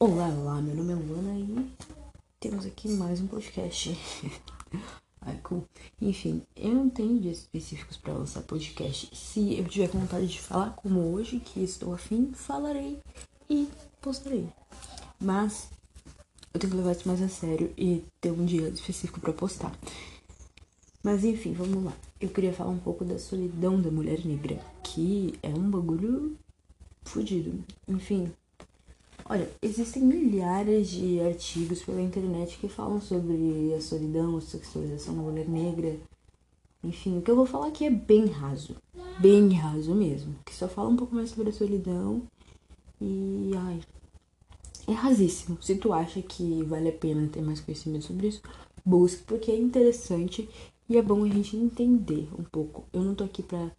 Olá, olá, meu nome é Luana e temos aqui mais um podcast. Ai, cool. Enfim, eu não tenho dias específicos para lançar podcast. Se eu tiver vontade de falar, como hoje, que estou afim, falarei e postarei. Mas eu tenho que levar isso mais a sério e ter um dia específico para postar. Mas enfim, vamos lá. Eu queria falar um pouco da solidão da mulher negra, que é um bagulho fudido. Enfim, olha, existem milhares de artigos pela internet que falam sobre a solidão, a sexualização da mulher negra. Enfim, o que eu vou falar aqui é bem raso. Bem raso mesmo. Que só fala um pouco mais sobre a solidão. E. Ai. É rasíssimo. Se tu acha que vale a pena ter mais conhecimento sobre isso, busque, porque é interessante e é bom a gente entender um pouco. Eu não tô aqui pra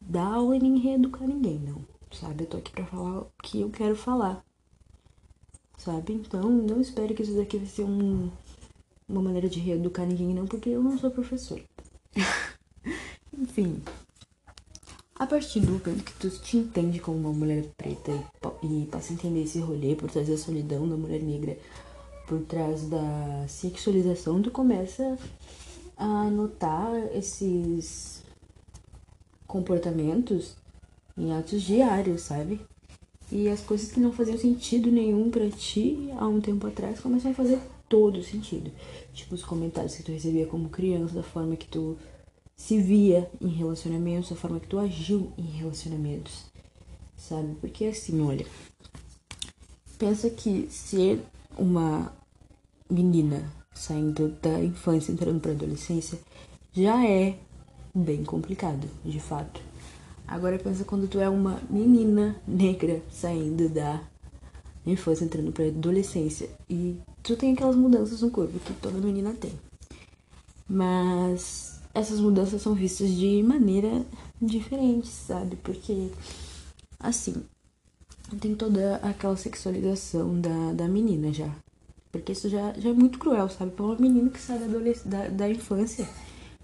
dar aula e nem reeducar ninguém, não. Sabe? Eu tô aqui pra falar o que eu quero falar. Sabe? Então, não espere que isso daqui vai ser um, uma maneira de reeducar ninguém, não, porque eu não sou professor. Enfim. A partir do momento que tu te entende como uma mulher preta e, e passa a entender esse rolê por trás da solidão da mulher negra, por trás da sexualização, tu começa a notar esses comportamentos em atos diários, sabe? E as coisas que não faziam sentido nenhum para ti há um tempo atrás começam a fazer todo sentido. Tipo os comentários que tu recebia como criança, da forma que tu se via em relacionamentos, da forma que tu agiu em relacionamentos, sabe? Porque assim, olha, pensa que ser uma menina saindo da infância, entrando para adolescência, já é bem complicado, de fato. Agora pensa quando tu é uma menina negra saindo da infância, entrando para adolescência e tu tem aquelas mudanças no corpo que toda menina tem. Mas essas mudanças são vistas de maneira diferente, sabe? Porque assim, tem toda aquela sexualização da, da menina já. Porque isso já, já é muito cruel, sabe? Pra uma menina que sai da, da, da infância,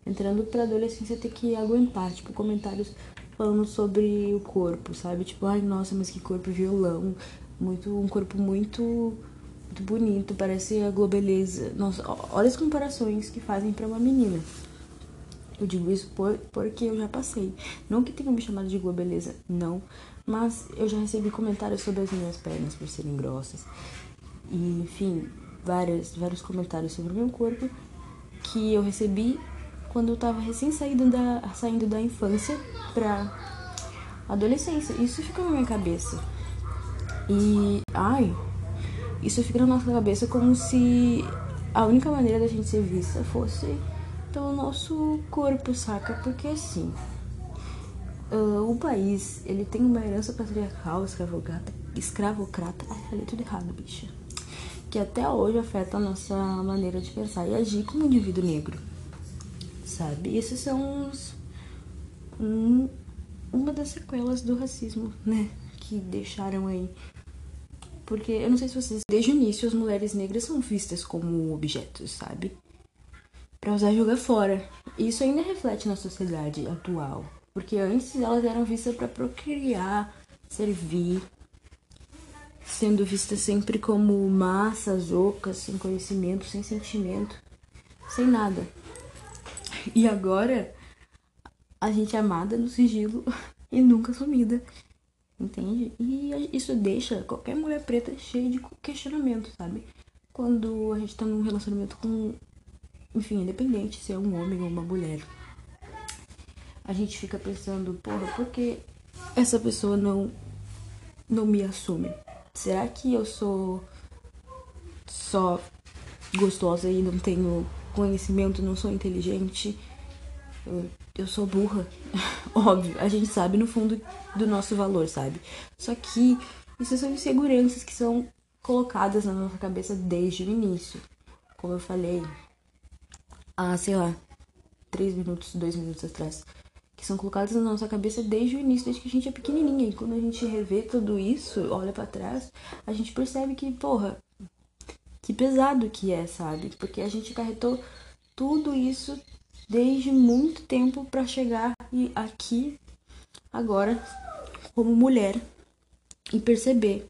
entrando pra adolescência, ter que aguentar, tipo, comentários falando sobre o corpo, sabe? Tipo, ai, nossa, mas que corpo violão. Muito, um corpo muito, muito bonito, parece a globeleza. Nossa, olha as comparações que fazem para uma menina. Eu digo isso por, porque eu já passei. Não que tenham me chamado de globeleza, não. Mas eu já recebi comentários sobre as minhas pernas por serem grossas. E, enfim, vários, vários comentários sobre o meu corpo que eu recebi quando eu tava recém saindo da, saindo da infância pra adolescência. Isso fica na minha cabeça. E, ai, isso fica na nossa cabeça como se a única maneira da gente ser vista fosse pelo nosso corpo, saca? Porque assim, uh, o país, ele tem uma herança patriarcal, escravocrata, escravocrata, ai, falei tudo errado, bicha que até hoje afeta a nossa maneira de pensar e agir como indivíduo negro, sabe? Esses são os, um, uma das sequelas do racismo, né? Que deixaram aí. Porque eu não sei se vocês. Desde o início, as mulheres negras são vistas como objetos, sabe? Pra usar jogar fora. E isso ainda reflete na sociedade atual. Porque antes elas eram vistas para procriar, servir, sendo vista sempre como massas ocas, sem conhecimento, sem sentimento, sem nada. E agora a gente é amada no sigilo e nunca sumida. Entende? E isso deixa qualquer mulher preta cheia de questionamento, sabe? Quando a gente tá num relacionamento com, enfim, independente se é um homem ou uma mulher. A gente fica pensando, porra, por que essa pessoa não não me assume? será que eu sou só gostosa e não tenho conhecimento, não sou inteligente? Eu, eu sou burra. Óbvio, a gente sabe no fundo do nosso valor, sabe? Só que isso são inseguranças que são colocadas na nossa cabeça desde o início. Como eu falei, há, sei lá, três minutos, dois minutos atrás que são colocadas na nossa cabeça desde o início, desde que a gente é pequenininha. E quando a gente revê tudo isso, olha para trás, a gente percebe que, porra, que pesado que é, sabe? Porque a gente carretou tudo isso desde muito tempo para chegar e aqui agora como mulher e perceber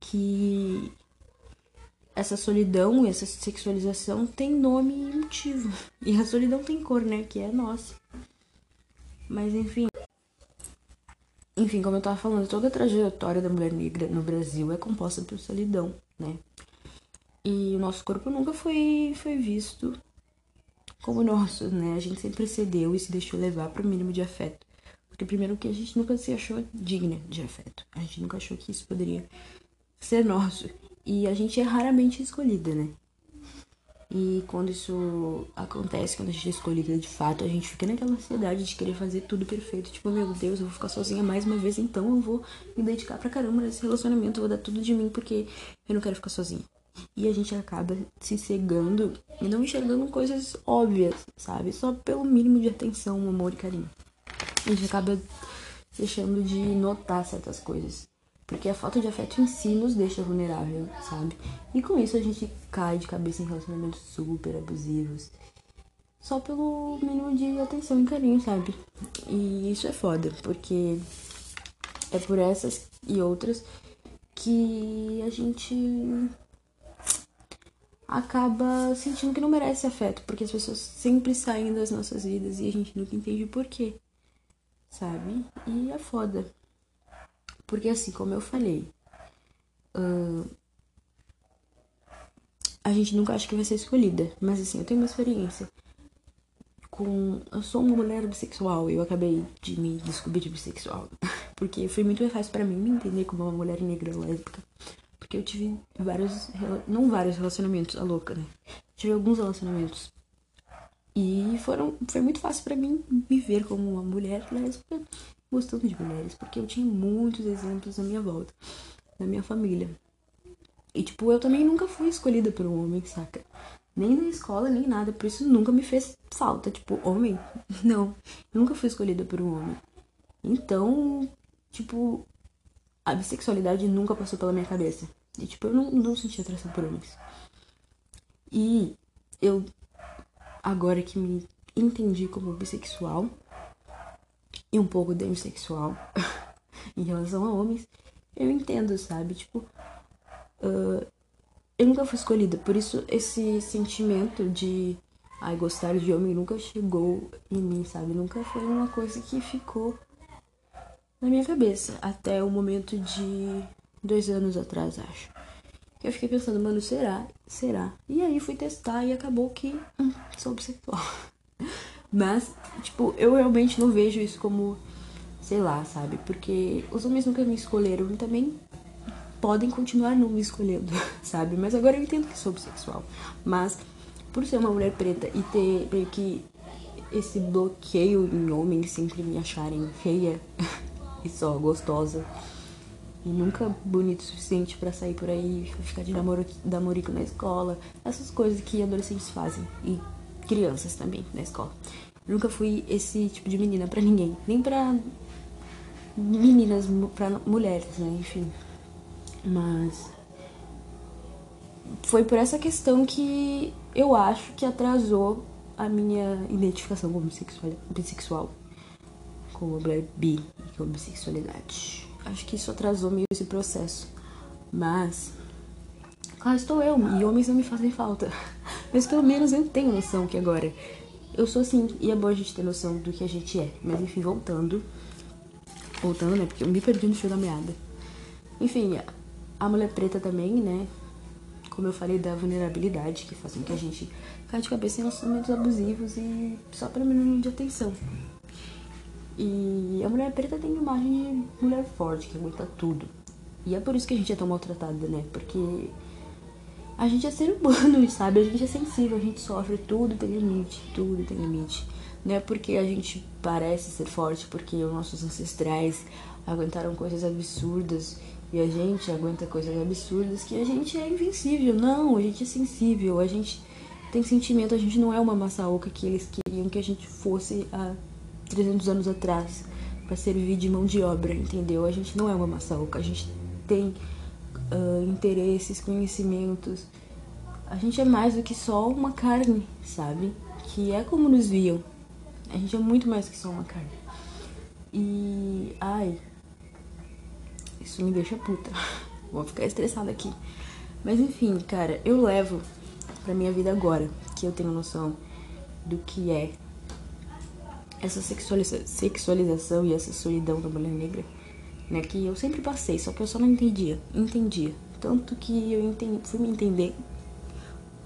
que essa solidão, essa sexualização tem nome e motivo. E a solidão tem cor, né? Que é nossa. Mas enfim. Enfim, como eu tava falando, toda a trajetória da mulher negra no Brasil é composta por solidão, né? E o nosso corpo nunca foi, foi visto como nosso, né? A gente sempre cedeu e se deixou levar para o mínimo de afeto. Porque primeiro que a gente nunca se achou digna de afeto. A gente nunca achou que isso poderia ser nosso. E a gente é raramente escolhida, né? E quando isso acontece, quando a gente é escolhida de fato, a gente fica naquela ansiedade de querer fazer tudo perfeito. Tipo, meu Deus, eu vou ficar sozinha mais uma vez, então eu vou me dedicar pra caramba nesse relacionamento, eu vou dar tudo de mim porque eu não quero ficar sozinha. E a gente acaba se cegando e não enxergando coisas óbvias, sabe? Só pelo mínimo de atenção, amor e carinho. A gente acaba deixando de notar certas coisas. Porque a falta de afeto em si nos deixa vulnerável, sabe? E com isso a gente cai de cabeça em relacionamentos super abusivos. Só pelo mínimo de atenção e carinho, sabe? E isso é foda, porque é por essas e outras que a gente acaba sentindo que não merece afeto, porque as pessoas sempre saem das nossas vidas e a gente nunca entende por quê, sabe? E é foda. Porque assim, como eu falei, uh, a gente nunca acha que vai ser escolhida. Mas assim, eu tenho uma experiência com. Eu sou uma mulher bissexual e eu acabei de me descobrir bissexual. Porque foi muito fácil para mim me entender como uma mulher negra lésbica. Porque eu tive vários. Não vários relacionamentos, a louca, né? Tive alguns relacionamentos. E foram, foi muito fácil para mim me ver como uma mulher lésbica gostando de mulheres, porque eu tinha muitos exemplos na minha volta, na minha família. E, tipo, eu também nunca fui escolhida por um homem, saca? Nem na escola, nem nada, por isso nunca me fez falta. Tipo, homem? Não, nunca fui escolhida por um homem. Então, tipo, a bissexualidade nunca passou pela minha cabeça. E, tipo, eu não, não senti atração por homens. E eu, agora que me entendi como bissexual, e um pouco demissexual em relação a homens, eu entendo, sabe? Tipo, uh, eu nunca fui escolhida, por isso esse sentimento de ai, gostar de homem nunca chegou em mim, sabe? Nunca foi uma coisa que ficou na minha cabeça até o momento de dois anos atrás, acho. Eu fiquei pensando, mano, será? Será? E aí fui testar e acabou que hum, sou bissexual. Mas, tipo, eu realmente não vejo isso como, sei lá, sabe? Porque os homens nunca me escolheram e também podem continuar não me escolhendo, sabe? Mas agora eu entendo que sou bissexual. Mas, por ser uma mulher preta e ter meio que esse bloqueio em homens sempre me acharem feia e só gostosa e nunca bonito o suficiente para sair por aí, ficar de namoro, namorico na escola, essas coisas que adolescentes fazem e crianças também na escola. Nunca fui esse tipo de menina para ninguém, nem para meninas, para mulheres, né, enfim. Mas foi por essa questão que eu acho que atrasou a minha identificação como bissexual, bissexual como bi e como bissexualidade. Acho que isso atrasou meio esse processo. Mas, claro, estou eu, e homens não me fazem falta. Mas pelo menos eu tenho noção que agora eu sou assim, e é bom a gente ter noção do que a gente é. Mas enfim, voltando. Voltando, né? Porque eu me perdi no fio da meada. Enfim, a mulher preta também, né? Como eu falei, da vulnerabilidade, que faz com que a gente caia de cabeça em relacionamentos abusivos e só para mínimo de atenção. E a mulher preta tem imagem de mulher forte, que aguenta tudo. E é por isso que a gente é tão maltratada, né? Porque a gente é ser humano, sabe? A gente é sensível, a gente sofre, tudo tem limite, tudo tem limite. Não é porque a gente parece ser forte, porque os nossos ancestrais aguentaram coisas absurdas e a gente aguenta coisas absurdas que a gente é invencível. Não, a gente é sensível, a gente tem sentimento, a gente não é uma maçaoca que eles queriam que a gente fosse há 300 anos atrás para servir de mão de obra, entendeu? A gente não é uma maçaoca, a gente tem uh, interesses, conhecimentos. A gente é mais do que só uma carne, sabe? Que é como nos viam. A gente é muito mais que só uma carne. E. Ai. Isso me deixa puta. Vou ficar estressada aqui. Mas enfim, cara, eu levo pra minha vida agora, que eu tenho noção do que é essa sexualiza sexualização e essa solidão da mulher negra, né? Que eu sempre passei, só que eu só não entendia, entendia. Tanto que eu entendi, fui me entender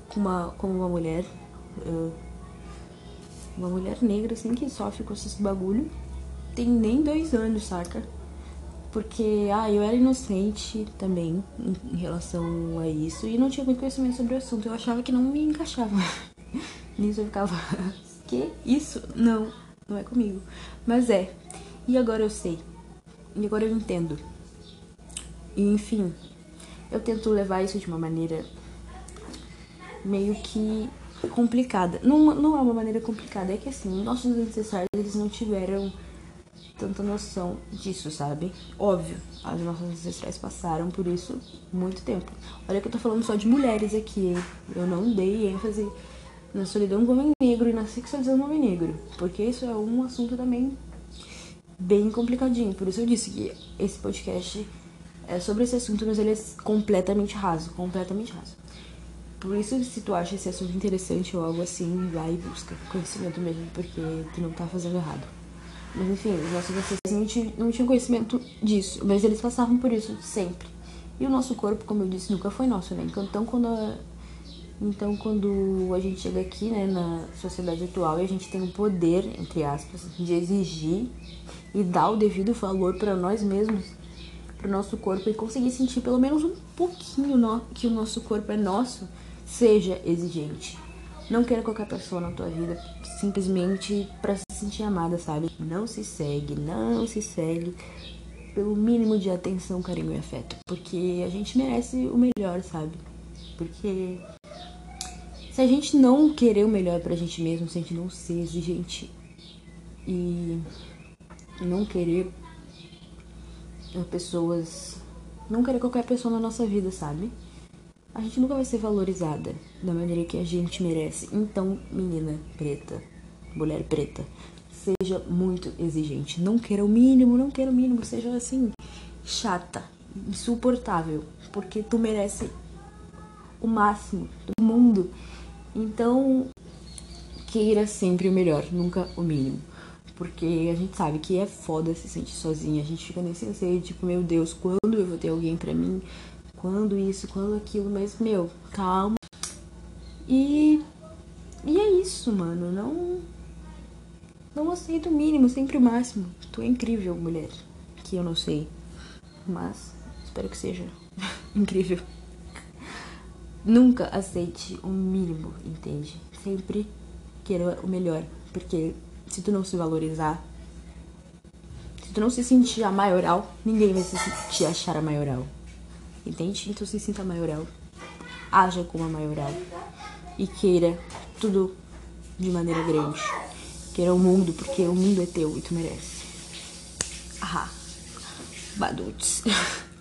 como uma, como uma mulher, uh, uma mulher negra, assim, que sofre com esses bagulho, tem nem dois anos, saca? Porque, ah, eu era inocente também em, em relação a isso e não tinha muito conhecimento sobre o assunto. Eu achava que não me encaixava. Nisso eu ficava, que isso? Não, não é comigo. Mas é. E agora eu sei. E agora eu entendo. E enfim, eu tento levar isso de uma maneira meio que complicada. Não, não é uma maneira complicada, é que assim, nossos ancestrais eles não tiveram tanta noção disso, sabe? Óbvio, as nossas ancestrais passaram por isso muito tempo. Olha que eu tô falando só de mulheres aqui, eu não dei ênfase na solidão do homem negro e na sexualização do homem negro, porque isso é um assunto também bem complicadinho. Por isso eu disse que esse podcast é sobre esse assunto, mas ele é completamente raso, completamente raso. Por isso, se tu acha esse assunto interessante ou algo assim, vai e busca conhecimento mesmo, porque tu não tá fazendo errado. Mas enfim, os nossos ancestrais não tinham conhecimento disso, mas eles passavam por isso sempre. E o nosso corpo, como eu disse, nunca foi nosso, né? Então, quando a, então, quando a gente chega aqui, né, na sociedade atual, e a gente tem o poder, entre aspas, de exigir e dar o devido valor para nós mesmos, para o nosso corpo, e conseguir sentir pelo menos um pouquinho no, que o nosso corpo é nosso, seja exigente. Não queira qualquer pessoa na tua vida simplesmente para se sentir amada, sabe? Não se segue, não se segue pelo mínimo de atenção, carinho e afeto, porque a gente merece o melhor, sabe? Porque se a gente não querer o melhor pra gente mesmo, se a gente não ser exigente e não querer pessoas. Não querer qualquer pessoa na nossa vida, sabe? A gente nunca vai ser valorizada da maneira que a gente merece. Então, menina preta, mulher preta, seja muito exigente. Não queira o mínimo, não queira o mínimo. Seja assim, chata, insuportável. Porque tu merece o máximo do mundo. Então, queira sempre o melhor, nunca o mínimo. Porque a gente sabe que é foda se sentir sozinha. A gente fica nesse anseio, tipo, meu Deus, quando eu vou ter alguém pra mim? Quando isso, quando aquilo? Mas, meu, calma. E. E é isso, mano. Não. Não aceito o mínimo, sempre o máximo. Tu é incrível, mulher. Que eu não sei. Mas espero que seja incrível. Nunca aceite o mínimo, entende? Sempre queira o melhor, porque se tu não se valorizar, se tu não se sentir a maioral, ninguém vai se te achar a maioral. Entende? Então se sinta a maioral. Haja como a maioral. E queira tudo de maneira grande. Queira o mundo, porque o mundo é teu e tu merece. Ah, baduts.